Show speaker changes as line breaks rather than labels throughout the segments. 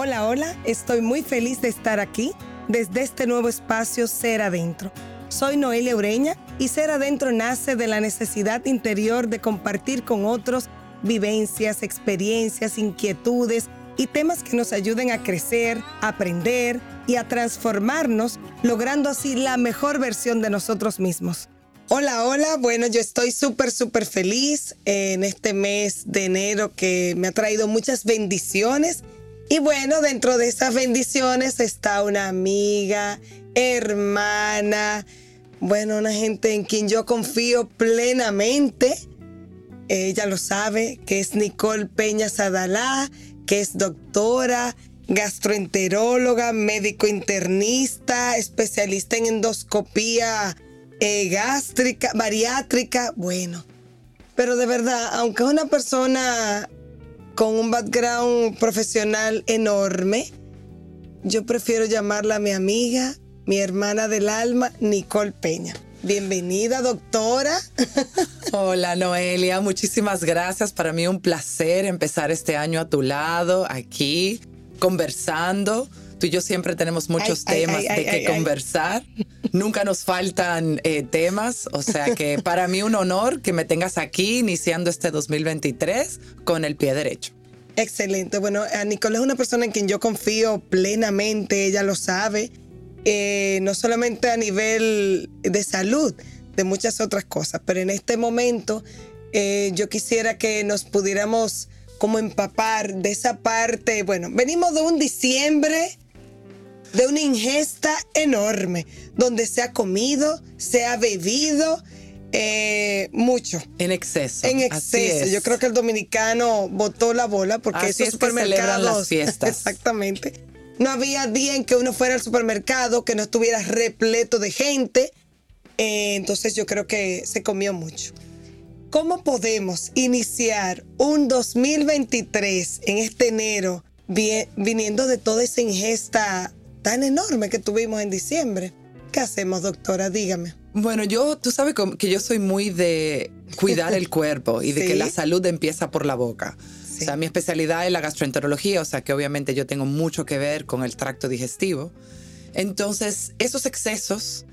Hola, hola, estoy muy feliz de estar aquí desde este nuevo espacio Ser Adentro. Soy Noelia Ureña y Ser Adentro nace de la necesidad interior de compartir con otros vivencias, experiencias, inquietudes y temas que nos ayuden a crecer, aprender y a transformarnos, logrando así la mejor versión de nosotros mismos. Hola, hola. Bueno, yo estoy súper, súper feliz en este mes de enero que me ha traído muchas bendiciones y bueno, dentro de esas bendiciones está una amiga, hermana, bueno, una gente en quien yo confío plenamente. Ella lo sabe, que es Nicole Peña Sadalá, que es doctora, gastroenteróloga, médico internista, especialista en endoscopía eh, gástrica, bariátrica, bueno. Pero de verdad, aunque es una persona con un background profesional enorme. Yo prefiero llamarla mi amiga, mi hermana del alma, Nicole Peña. Bienvenida, doctora.
Hola, Noelia. Muchísimas gracias. Para mí un placer empezar este año a tu lado, aquí, conversando. Tú y yo siempre tenemos muchos temas de que conversar. Nunca nos faltan eh, temas. O sea que para mí un honor que me tengas aquí iniciando este 2023 con el pie derecho.
Excelente. Bueno, Nicole es una persona en quien yo confío plenamente, ella lo sabe, eh, no solamente a nivel de salud, de muchas otras cosas, pero en este momento eh, yo quisiera que nos pudiéramos como empapar de esa parte, bueno, venimos de un diciembre de una ingesta enorme, donde se ha comido, se ha bebido, eh, mucho.
En exceso.
En exceso. Yo creo que el dominicano botó la bola porque
Así esos supermercados. las fiestas.
Exactamente. No había día en que uno fuera al supermercado que no estuviera repleto de gente. Eh, entonces yo creo que se comió mucho. ¿Cómo podemos iniciar un 2023 en este enero viniendo de toda esa ingesta tan enorme que tuvimos en diciembre? ¿Qué hacemos, doctora? Dígame.
Bueno, yo, tú sabes que yo soy muy de cuidar el cuerpo y de que la salud empieza por la boca. O sea, mi especialidad es la gastroenterología, o sea que obviamente yo tengo mucho que ver con el tracto digestivo. Entonces, esos excesos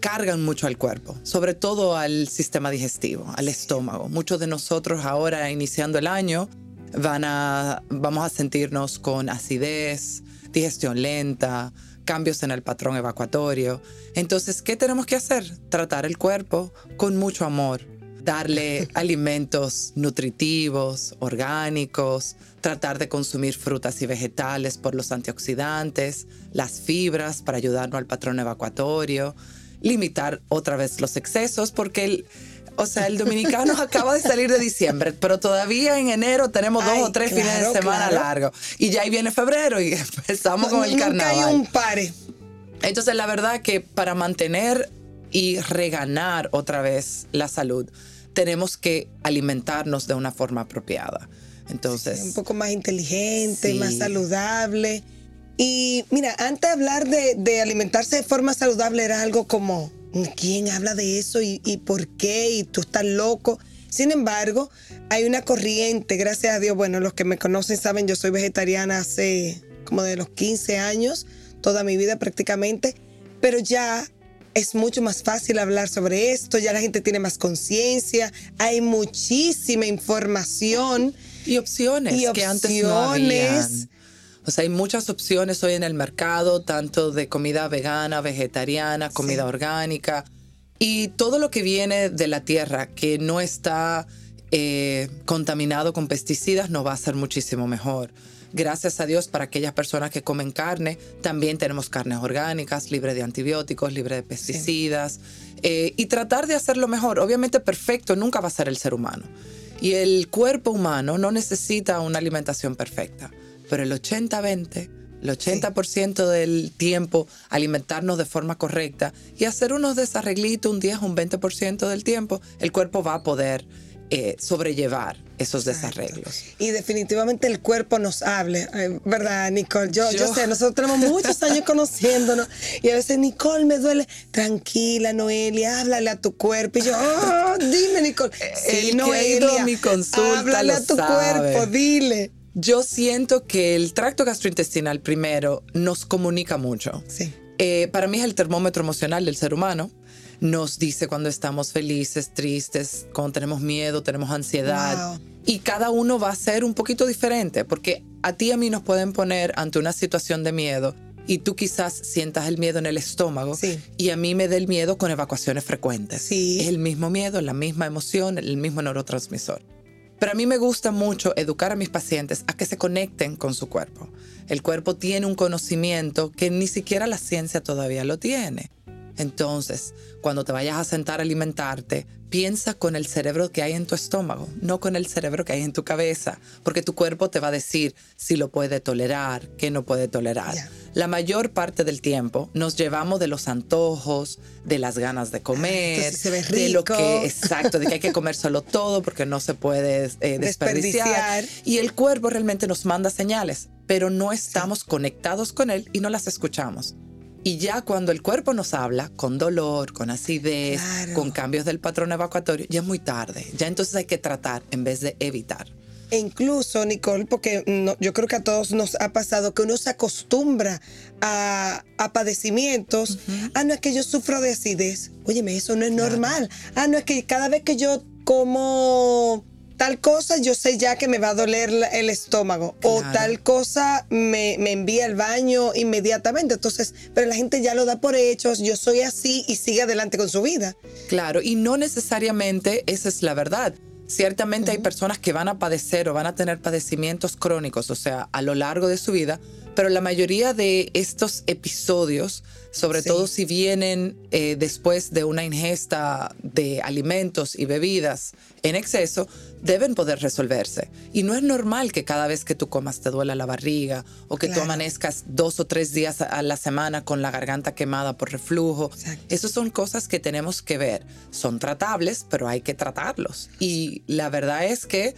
cargan mucho al cuerpo, sobre todo al sistema digestivo, al estómago. Muchos de nosotros ahora, iniciando el año, van a, vamos a sentirnos con acidez, digestión lenta, cambios en el patrón evacuatorio. Entonces, ¿qué tenemos que hacer? Tratar el cuerpo con mucho amor, darle alimentos nutritivos, orgánicos, tratar de consumir frutas y vegetales por los antioxidantes, las fibras para ayudarnos al patrón evacuatorio, limitar otra vez los excesos, porque el, o sea, el dominicano acaba de salir de diciembre, pero todavía en enero tenemos dos o tres fines de semana largos. Y ya ahí viene febrero y empezamos con el carnaval.
Nunca hay un pare.
Entonces, la verdad que para mantener y reganar otra vez la salud, tenemos que alimentarnos de una forma apropiada. Entonces.
un poco más inteligente, más saludable. Y mira, antes de hablar de, de alimentarse de forma saludable era algo como ¿Quién habla de eso y, por qué? Y tú estás loco. Sin embargo, hay una corriente, gracias a Dios, bueno, los que me conocen saben, yo soy vegetariana hace como de los 15 años, toda mi vida prácticamente, pero ya es mucho más fácil hablar sobre esto, ya la gente tiene más conciencia, hay muchísima información.
Y opciones, y opciones que antes no o sea, hay muchas opciones hoy en el mercado, tanto de comida vegana, vegetariana, comida orgánica y todo lo que viene de la tierra que no está eh, contaminado con pesticidas nos va a ser muchísimo mejor. Gracias a Dios para aquellas personas que comen carne, también tenemos carnes orgánicas, libres de antibióticos, libres de pesticidas. Eh, y tratar de hacerlo mejor. Obviamente perfecto nunca va a ser el ser humano. Y el cuerpo humano no necesita una alimentación perfecta pero el 80-20, el 80% del tiempo alimentarnos de forma correcta y hacer unos desarreglitos, un 10, un 20% del tiempo, el cuerpo va a poder eh, sobrellevar esos desarreglos.
Y definitivamente el cuerpo nos hable, eh, ¿verdad, Nicole? Yo, yo, sé, nosotros tenemos muchos años conociéndonos y a veces, Nicole, me duele. Tranquila, Noelia, háblale a tu cuerpo. Y yo, oh, dime, Nicole.
Sí, Noelia, mi consulta,
háblale a tu cuerpo, dile.
Yo siento que el tracto gastrointestinal primero nos comunica mucho.
Sí.
Eh, para mí es el termómetro emocional del ser humano. Nos dice cuando estamos felices, tristes, cuando tenemos miedo, tenemos ansiedad. Y cada uno va a ser un poquito diferente, porque a ti y a mí nos pueden poner ante una situación de miedo y tú quizás sientas el miedo en el estómago y a mí me da el miedo con evacuaciones frecuentes.
Sí.
Es el mismo miedo, la misma emoción, el mismo neurotransmisor. Pero a mí me gusta mucho educar a mis pacientes a que se conecten con su cuerpo. El cuerpo tiene un conocimiento que ni siquiera la ciencia todavía lo tiene. Entonces, cuando te vayas a sentar a alimentarte, piensa con el cerebro que hay en tu estómago, no con el cerebro que hay en tu cabeza, porque tu cuerpo te va a decir si lo puede tolerar, qué no puede tolerar. La mayor parte del tiempo nos llevamos de los antojos, de las ganas de comer, de lo que exacto, de que hay que comer solo todo porque no se puede eh, desperdiciar. Y el cuerpo realmente nos manda señales, pero no estamos conectados con él y no las escuchamos. Y ya cuando el cuerpo nos habla con dolor, con acidez, con cambios del patrón evacuatorio, ya es muy tarde. Ya entonces hay que tratar en vez de evitar.
E incluso, Nicole, porque yo creo que a todos nos ha pasado que uno se acostumbra a, padecimientos. Ah, no es que yo sufro de acidez. Óyeme, eso no es normal. Ah, no es que cada vez que yo como tal cosa, yo sé ya que me va a doler el estómago. O tal cosa me, envía al baño inmediatamente. Entonces, pero la gente ya lo da por hechos, yo soy así y sigue adelante con su vida.
Claro, y no necesariamente esa es la verdad. Ciertamente hay personas que van a padecer o van a tener padecimientos crónicos, o sea, a lo largo de su vida, pero la mayoría de estos episodios, sobre todo si vienen eh, después de una ingesta de alimentos y bebidas en exceso, deben poder resolverse. Y no es normal que cada vez que tú comas te duela la barriga o que tú amanezcas dos o tres días a la semana con la garganta quemada por reflujo. Esas son cosas que tenemos que ver. Son tratables, pero hay que tratarlos. Y la verdad es que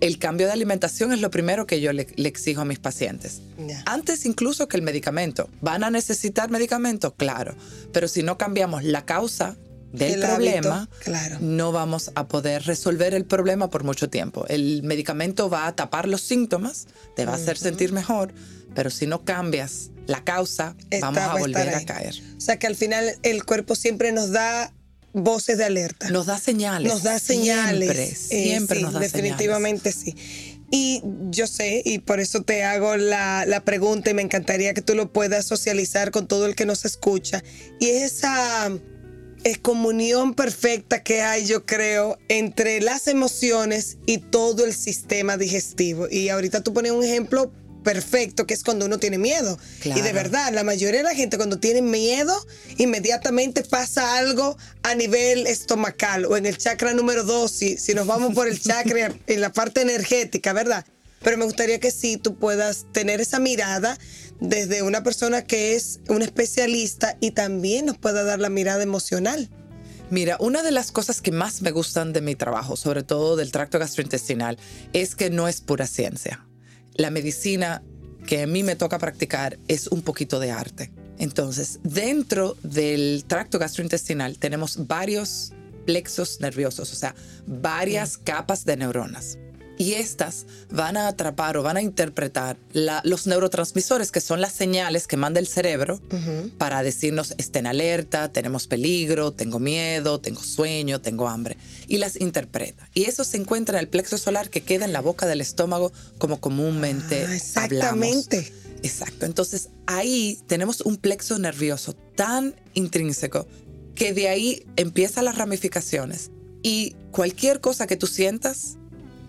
el cambio de alimentación es lo primero que yo le, exijo a mis pacientes. Antes incluso que el medicamento. ¿Van a necesitar medicamento? Claro. Pero si no cambiamos la causa del problema,
claro.
no vamos a poder resolver el problema por mucho tiempo. El medicamento va a tapar los síntomas, te va a hacer sentir mejor, pero si no cambias la causa, vamos a volver a caer.
O sea que al final el cuerpo siempre nos da voces de alerta.
Nos da señales.
Nos da señales.
Siempre, eh, siempre nos da
definitivamente sí. Y yo sé, y por eso te hago la, la, pregunta y me encantaría que tú lo puedas socializar con todo el que nos escucha. Y esa es comunión perfecta que hay, yo creo, entre las emociones y todo el sistema digestivo. Y ahorita tú pones un ejemplo perfecto, que es cuando uno tiene miedo. Y de verdad, la mayoría de la gente cuando tiene miedo, inmediatamente pasa algo a nivel estomacal o en el chakra número dos, si, si nos vamos por el chakra en la parte energética, ¿verdad? Pero me gustaría que sí tú puedas tener esa mirada desde una persona que es un especialista y también nos pueda dar la mirada emocional.
Mira, una de las cosas que más me gustan de mi trabajo, sobre todo del tracto gastrointestinal, es que no es pura ciencia. La medicina que a mí me toca practicar es un poquito de arte. Entonces, dentro del tracto gastrointestinal tenemos varios plexos nerviosos, o sea, varias capas de neuronas y estas van a atrapar o van a interpretar los neurotransmisores, que son las señales que manda el cerebro para decirnos, estén alerta, tenemos peligro, tengo miedo, tengo sueño, tengo hambre, y las interpreta. Y eso se encuentra en el plexo solar que queda en la boca del estómago como comúnmente ah,
exactamente.
Exacto. Entonces ahí tenemos un plexo nervioso tan intrínseco que de ahí empiezan las ramificaciones. Y cualquier cosa que tú sientas,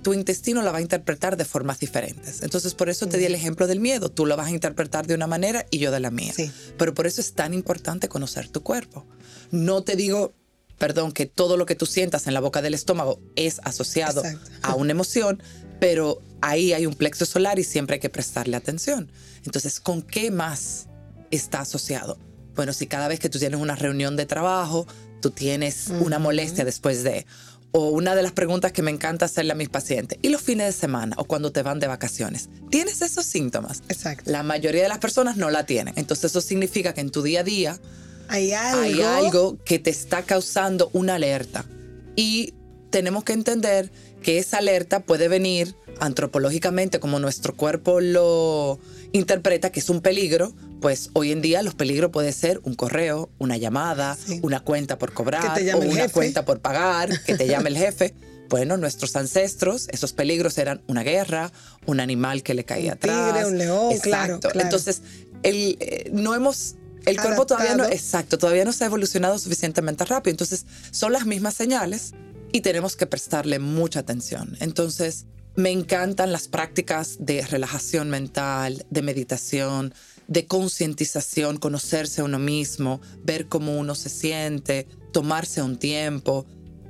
tu intestino la va a interpretar de formas diferentes. Entonces, por eso te di el ejemplo del miedo. Tú lo vas a interpretar de una manera y yo de la mía. Pero por eso es tan importante conocer tu cuerpo. No te digo, perdón, que todo lo que tú sientas en la boca del estómago es asociado a una emoción, pero ahí hay un plexo solar y siempre hay que prestarle atención. Entonces, ¿con qué más está asociado? Bueno, si cada vez que tú tienes una reunión de trabajo, tú tienes una molestia después de, o una de las preguntas que me encanta hacerle a mis pacientes, ¿y los fines de semana o cuando te van de vacaciones? ¿Tienes esos síntomas?
Exacto.
La mayoría de las personas no la tienen. Entonces eso significa que en tu día a día
hay algo,
hay algo que te está causando una alerta. Y tenemos que entender que esa alerta puede venir antropológicamente como nuestro cuerpo lo interpreta que es un peligro, pues hoy en día los peligros puede ser un correo, una llamada, una cuenta por cobrar o una cuenta por pagar, que te llame el jefe. Bueno, nuestros ancestros, esos peligros eran una guerra, un animal que le caía un atrás.
Tigre, un león, Claro,
Entonces, el, eh, no hemos el cuerpo todavía no, exacto, todavía no se ha evolucionado suficientemente rápido. Entonces, son las mismas señales y tenemos que prestarle mucha atención. Entonces, me encantan las prácticas de relajación mental, de meditación, de concientización, conocerse a uno mismo, ver cómo uno se siente, tomarse un tiempo.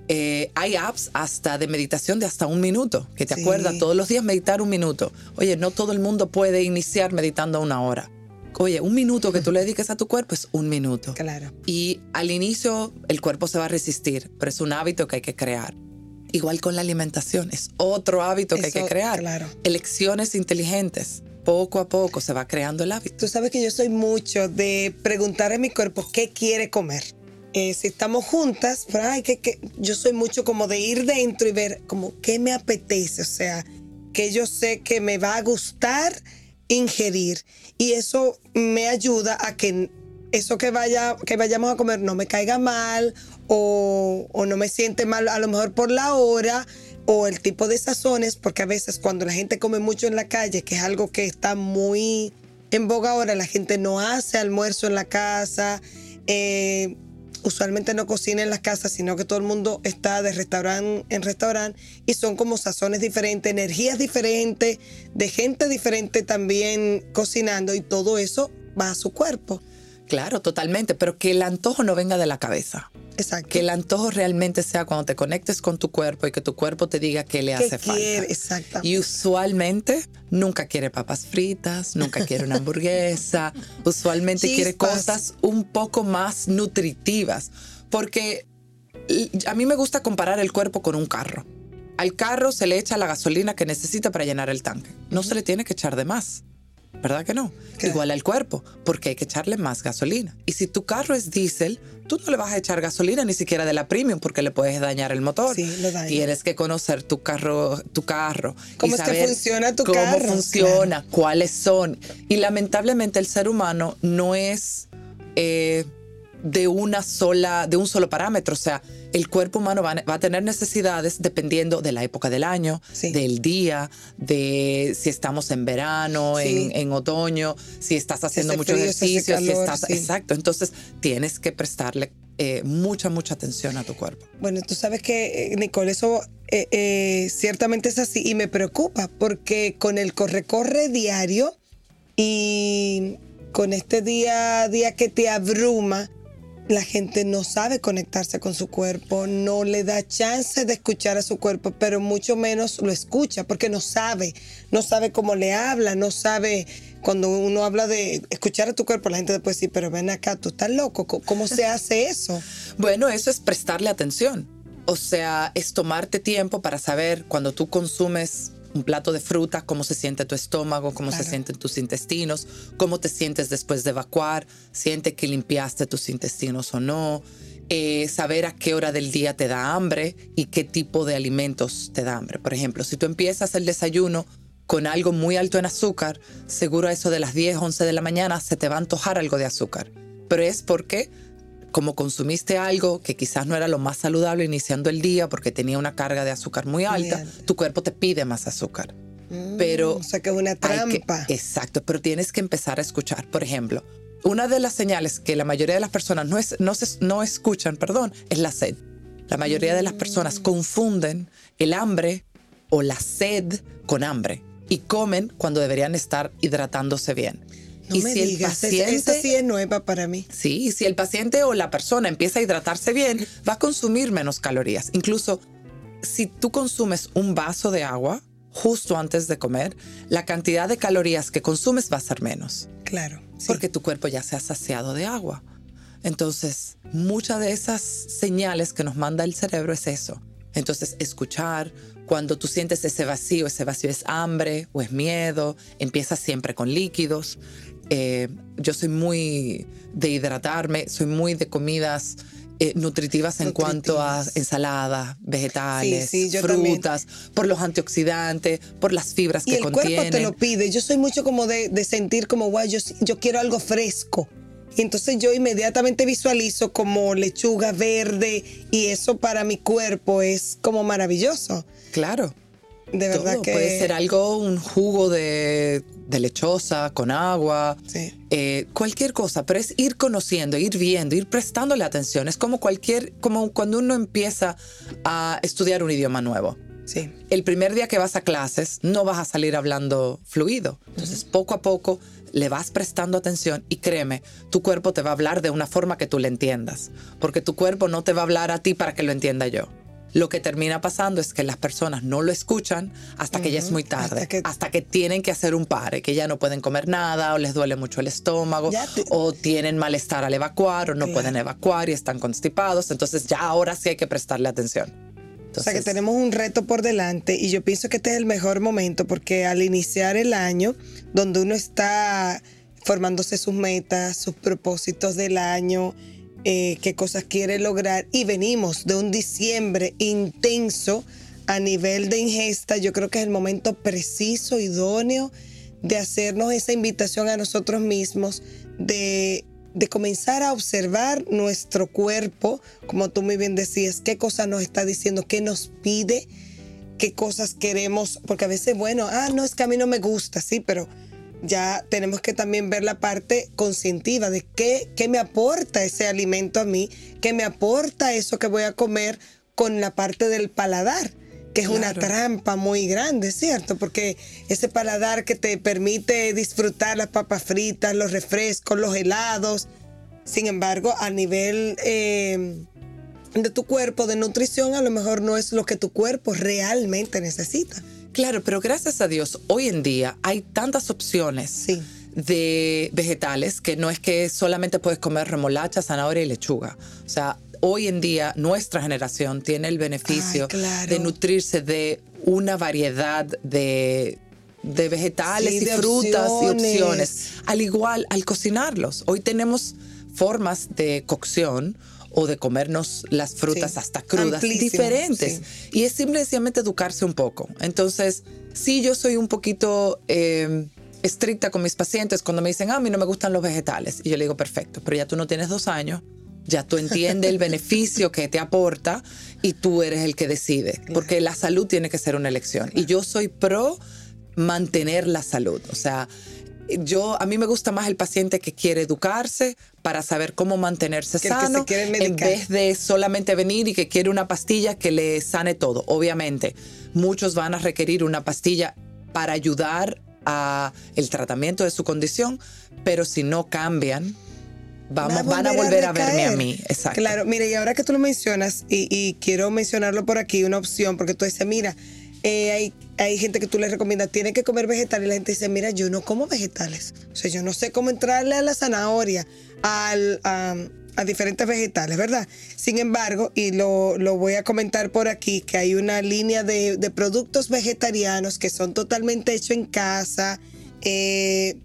Eh, hay apps hasta de meditación de hasta un minuto, que te acuerdas todos los días meditar un minuto. Oye, no todo el mundo puede iniciar meditando una hora. Oye, un minuto que tú le dediques a tu cuerpo es un minuto.
Claro.
Y al inicio el cuerpo se va a resistir, pero es un hábito que hay que crear. Igual con la alimentación, es otro hábito que hay que crear.
Claro.
Elecciones inteligentes. Poco a poco se va creando el hábito.
Tú sabes que yo soy mucho de preguntar a mi cuerpo qué quiere comer. Eh, si estamos juntas, pero, ay, que, yo soy mucho como de ir dentro y ver como qué me apetece, o sea, que yo sé que me va a gustar ingerir y eso me ayuda a que eso que, vaya, que vayamos a comer no me caiga mal o, no me siente mal a lo mejor por la hora o el tipo de sazones, porque a veces cuando la gente come mucho en la calle, que es algo que está muy en boga ahora, la gente no hace almuerzo en la casa, eh, usualmente no cocina en las casas, sino que todo el mundo está de restaurante en restaurante y son como sazones diferentes, energías diferentes, de gente diferente también cocinando y todo eso va a su cuerpo.
Claro, totalmente, pero que el antojo no venga de la cabeza.
Exacto.
Que el antojo realmente sea cuando te conectes con tu cuerpo y que tu cuerpo te diga qué le hace falta.
Exactamente.
Y usualmente nunca quiere papas fritas, nunca quiere una hamburguesa, usualmente quiere cosas un poco más nutritivas. Porque a mí me gusta comparar el cuerpo con un carro. Al carro se le echa la gasolina que necesita para llenar el tanque. No se le tiene que echar de más. ¿Verdad que no? Igual al cuerpo, porque hay que echarle más gasolina. Y si tu carro es diésel, tú no le vas a echar gasolina ni siquiera de la premium porque le puedes dañar el motor.
Sí, lo daña.
Tienes que conocer tu carro, tu carro.
¿Cómo
y saber
funciona tu
cómo
carro?
Cómo funciona, cuáles son. Y lamentablemente el ser humano no es... Eh, de una sola, de un solo parámetro. O sea, el cuerpo humano va, a tener necesidades dependiendo de la época del año, del día, de si estamos en verano, en, otoño, si estás haciendo mucho ejercicio, si, estás. Exacto. Entonces tienes que prestarle eh, mucha, mucha atención a tu cuerpo.
Bueno, tú sabes que, eh, Nicole, eso eh, ciertamente es así y me preocupa porque con el corre-corre diario y con este día a día que te abruma, la gente no sabe conectarse con su cuerpo, no le da chance de escuchar a su cuerpo, pero mucho menos lo escucha porque no sabe, no sabe cómo le habla, no sabe cuando uno habla de escuchar a tu cuerpo, la gente después dice, pero ven acá, tú estás loco, ¿cómo se hace eso?
Bueno, eso es prestarle atención. O sea, es tomarte tiempo para saber cuando tú consumes un plato de fruta, cómo se siente tu estómago, cómo se sienten tus intestinos, cómo te sientes después de evacuar, siente que limpiaste tus intestinos o no, eh, saber a qué hora del día te da hambre y qué tipo de alimentos te da hambre. Por ejemplo, si tú empiezas el desayuno con algo muy alto en azúcar, seguro a eso de las 10, 11 de la mañana se te va a antojar algo de azúcar. Pero es porque como consumiste algo que quizás no era lo más saludable iniciando el día porque tenía una carga de azúcar muy alta, tu cuerpo te pide más azúcar.
Mm,
pero
o sea que es una trampa.
exacto, pero tienes que empezar a escuchar. Por ejemplo, una de las señales que la mayoría de las personas no, es, no, no escuchan, perdón, es la sed. La mayoría de las personas mm. confunden el hambre o la sed con hambre y comen cuando deberían estar hidratándose bien.
No y me si el paciente, sí es nueva para mí.
Sí, si el paciente o la persona empieza a hidratarse bien, va a consumir menos calorías. Incluso si tú consumes un vaso de agua justo antes de comer, la cantidad de calorías que consumes va a ser menos.
Claro.
Porque tu cuerpo ya se ha saciado de agua. Entonces, muchas de esas señales que nos manda el cerebro es eso. Entonces, escuchar, cuando tú sientes ese vacío, ese vacío es hambre o es miedo, empieza siempre con líquidos. Eh, yo soy muy de hidratarme, soy muy de comidas eh, nutritivas en cuanto a ensaladas, vegetales, frutas, por los antioxidantes, por las fibras
y
que
el cuerpo te lo pide. Yo soy mucho como de, sentir como, guay, yo, yo quiero algo fresco. Y entonces yo inmediatamente visualizo como lechuga verde y eso para mi cuerpo es como maravilloso.
Claro.
De verdad que.
Puede ser algo, un jugo de, lechosa con agua, eh, cualquier cosa, pero es ir conociendo, ir viendo, ir prestándole atención. Es como cualquier, como cuando uno empieza a estudiar un idioma nuevo.
Sí.
El primer día que vas a clases no vas a salir hablando fluido. Entonces, poco a poco le vas prestando atención y créeme, tu cuerpo te va a hablar de una forma que tú le entiendas, porque tu cuerpo no te va a hablar a ti para que lo entienda yo. Lo que termina pasando es que las personas no lo escuchan hasta que ya es muy tarde, hasta que, tienen que hacer un pare, que ya no pueden comer nada o les duele mucho el estómago o tienen malestar al evacuar o no pueden evacuar y están constipados. Entonces ya ahora sí hay que prestarle atención.
o sea que tenemos un reto por delante y yo pienso que este es el mejor momento porque al iniciar el año, donde uno está formándose sus metas, sus propósitos del año, eh, qué cosas quiere lograr. Y venimos de un diciembre intenso a nivel de ingesta, yo creo que es el momento preciso, idóneo de hacernos esa invitación a nosotros mismos de, de comenzar a observar nuestro cuerpo, como tú muy bien decías, qué cosas nos está diciendo, qué nos pide, qué cosas queremos, porque a veces, bueno, ah, no, es que a mí no me gusta, sí, pero ya tenemos que también ver la parte conscientiva de qué, qué me aporta ese alimento a mí, qué me aporta eso que voy a comer con la parte del paladar que es una trampa muy grande, ¿cierto? Porque ese paladar que te permite disfrutar las papas fritas, los refrescos, los helados, sin embargo, a nivel eh, de tu cuerpo, de nutrición, a lo mejor no es lo que tu cuerpo realmente necesita.
Claro, pero gracias a Dios, hoy en día hay tantas opciones. de vegetales que no es que solamente puedes comer remolacha, zanahoria y lechuga. O sea, hoy en día nuestra generación tiene el beneficio de nutrirse de una variedad de, vegetales y frutas y opciones. Al igual, al cocinarlos. Hoy tenemos formas de cocción o de comernos las frutas hasta crudas diferentes. Y es simplemente educarse un poco. Entonces, sí, yo soy un poquito em, estricta con mis pacientes cuando me dicen, ah, a mí no me gustan los vegetales. Y yo le digo, perfecto, pero ya tú no tienes dos años. Ya tú entiendes el beneficio que te aporta y tú eres el que decide, porque la salud tiene que ser una elección. Y yo soy pro mantener la salud. O sea, yo a mí me gusta más el paciente que quiere educarse para saber cómo mantenerse sano en vez de solamente venir y que quiere una pastilla que le sane todo. Obviamente, muchos van a requerir una pastilla para ayudar a el tratamiento de su condición, pero si no cambian, vamos, van a volver a, verme a mí. Exacto.
Claro, mire, y ahora que tú lo mencionas, y, y quiero mencionarlo por aquí, una opción, porque tú dices, mira, eh, hay, hay gente que tú le recomiendas, tiene que comer vegetales y la gente dice, mira, yo no como vegetales. O sea, yo no sé cómo entrarle a la zanahoria, al, a, diferentes vegetales, ¿verdad? Sin embargo, y lo, voy a comentar por aquí, que hay una línea de, de productos vegetarianos que son totalmente hechos en casa, eh,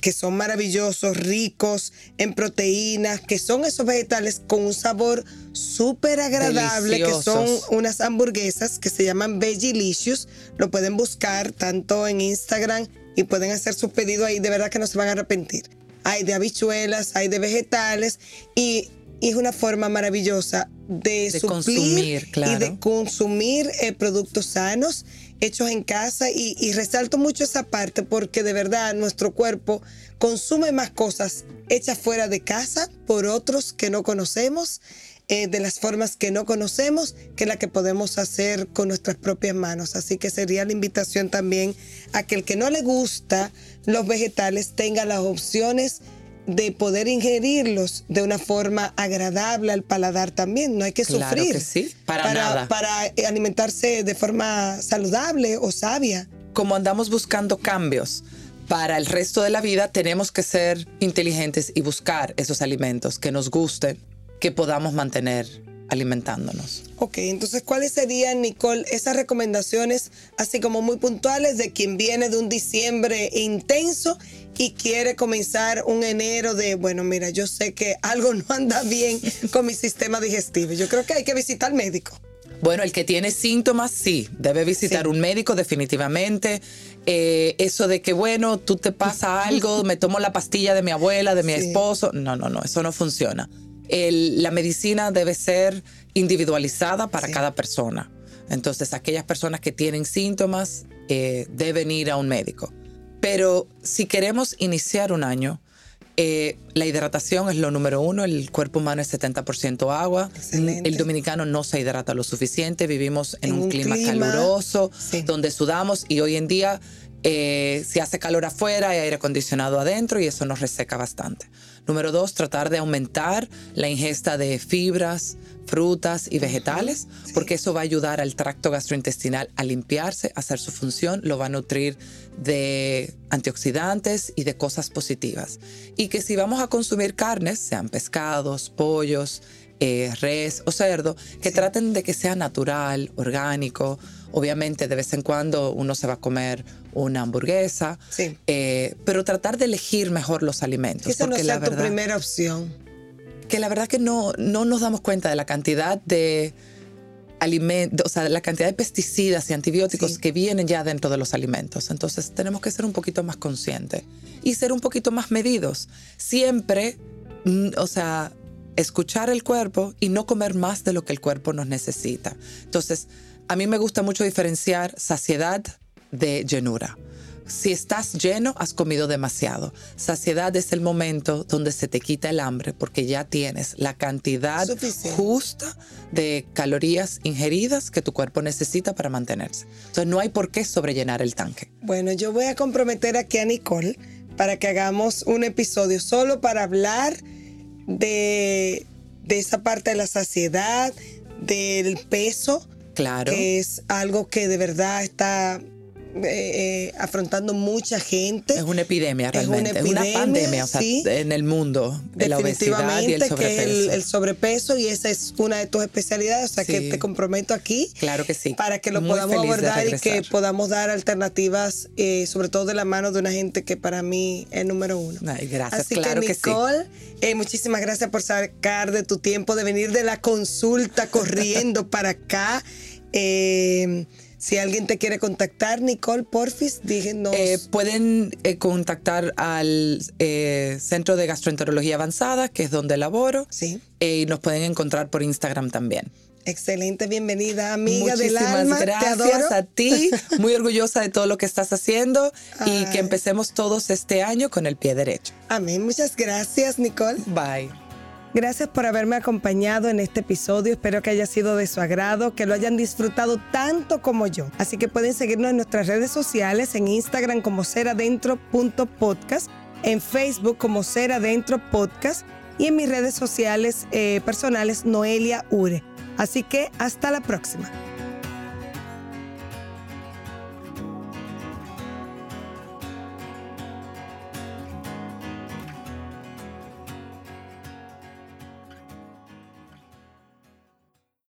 que son maravillosos, ricos en proteínas, que son esos vegetales con un sabor súper agradable, que son unas hamburguesas que se llaman Vegelicious. Lo pueden buscar tanto en Instagram y pueden hacer su pedido ahí, de verdad que no se van a arrepentir. Hay de habichuelas, hay de vegetales y, es una forma maravillosa de, consumir y de consumir eh, productos sanos hechos en casa. Y, resalto mucho esa parte porque de verdad nuestro cuerpo consume más cosas hechas fuera de casa por otros que no conocemos, eh, de las formas que no conocemos, que la que podemos hacer con nuestras propias manos. Así que sería la invitación también a que el que no le gusta los vegetales tenga las opciones de poder ingerirlos de una forma agradable al paladar también. No hay que claro sufrir.
Que sí, para, nada.
Para alimentarse de forma saludable o sabia.
Como andamos buscando cambios para el resto de la vida, tenemos que ser inteligentes y buscar esos alimentos que nos gusten, que podamos mantener alimentándonos.
Ok, entonces, ¿cuáles serían, Nicole, esas recomendaciones, así como muy puntuales, de quien viene de un diciembre intenso y quiere comenzar un enero de, bueno, mira, yo sé que algo no anda bien con mi sistema digestivo. Yo creo que hay que visitar al médico.
Bueno, el que tiene síntomas, sí, debe visitar un médico definitivamente. Eh, eso de que, bueno, tú te pasa algo, me tomo la pastilla de mi abuela, de mi esposo. No, no, no, eso no funciona. La medicina debe ser individualizada para cada persona. Entonces, aquellas personas que tienen síntomas eh, deben ir a un médico. Pero si queremos iniciar un año, eh, la hidratación es lo número uno. El cuerpo humano es 70% agua. El dominicano no se hidrata lo suficiente. Vivimos en, un, clima, caluroso, donde sudamos y hoy en día eh, se hace calor afuera, hay aire acondicionado adentro y eso nos reseca bastante. Número dos, tratar de aumentar la ingesta de fibras, frutas y vegetales, porque eso va a ayudar al tracto gastrointestinal a limpiarse, a hacer su función, lo va a nutrir de antioxidantes y de cosas positivas. Y que si vamos a consumir carnes, sean pescados, pollos, eh, res o cerdo, que traten de que sea natural, orgánico. Obviamente, de vez en cuando uno se va a comer una hamburguesa, eh, pero tratar de elegir mejor los alimentos.
Esa porque no sea la tu primera opción.
Que la verdad que no, no nos damos cuenta de la cantidad de alimentos, o sea, la cantidad de pesticidas y antibióticos que vienen ya dentro de los alimentos. Entonces tenemos que ser un poquito más conscientes y ser un poquito más medidos. Siempre, mm, o sea, escuchar el cuerpo y no comer más de lo que el cuerpo nos necesita. Entonces, a mí me gusta mucho diferenciar saciedad de llenura. Si estás lleno, has comido demasiado. Saciedad es el momento donde se te quita el hambre porque ya tienes la cantidad justa de calorías ingeridas que tu cuerpo necesita para mantenerse. Entonces no hay por qué sobrellenar el tanque.
Bueno, yo voy a comprometer aquí a Nicole para que hagamos un episodio solo para hablar de, esa parte de la saciedad, del peso.
Claro.
Que es algo que de verdad está eh, eh, afrontando mucha gente.
Es una epidemia realmente, es una, pandemia en el mundo de la obesidad y el sobrepeso.
Que el, sobrepeso y esa es una de tus especialidades, o sea que te comprometo aquí.
Claro que sí.
Para que lo podamos abordar y que podamos dar alternativas, eh, sobre todo de la mano de una gente que para mí es número uno.
gracias,
Así
claro
que, Nicole, muchísimas gracias por sacar de tu tiempo, de venir de la consulta corriendo para acá. Eh, si alguien te quiere contactar, Nicole Porfis, díganos.
Eh, pueden eh, contactar al eh, Centro de Gastroenterología Avanzada, que es donde laboro.
Sí.
y nos pueden encontrar por Instagram también.
Excelente, bienvenida, amiga
del
alma.
gracias a ti. Muy orgullosa de todo lo que estás haciendo y que empecemos todos este año con el pie derecho.
Amén. Muchas gracias, Nicole.
Bye.
Gracias por haberme acompañado en este episodio. Espero que haya sido de su agrado, que lo hayan disfrutado tanto como yo. Así que pueden seguirnos en nuestras redes sociales, en Instagram como seradentro.podcast, en Facebook como Seradentro Podcast y en mis redes sociales eh, personales Noelia Ure. Así que hasta la próxima.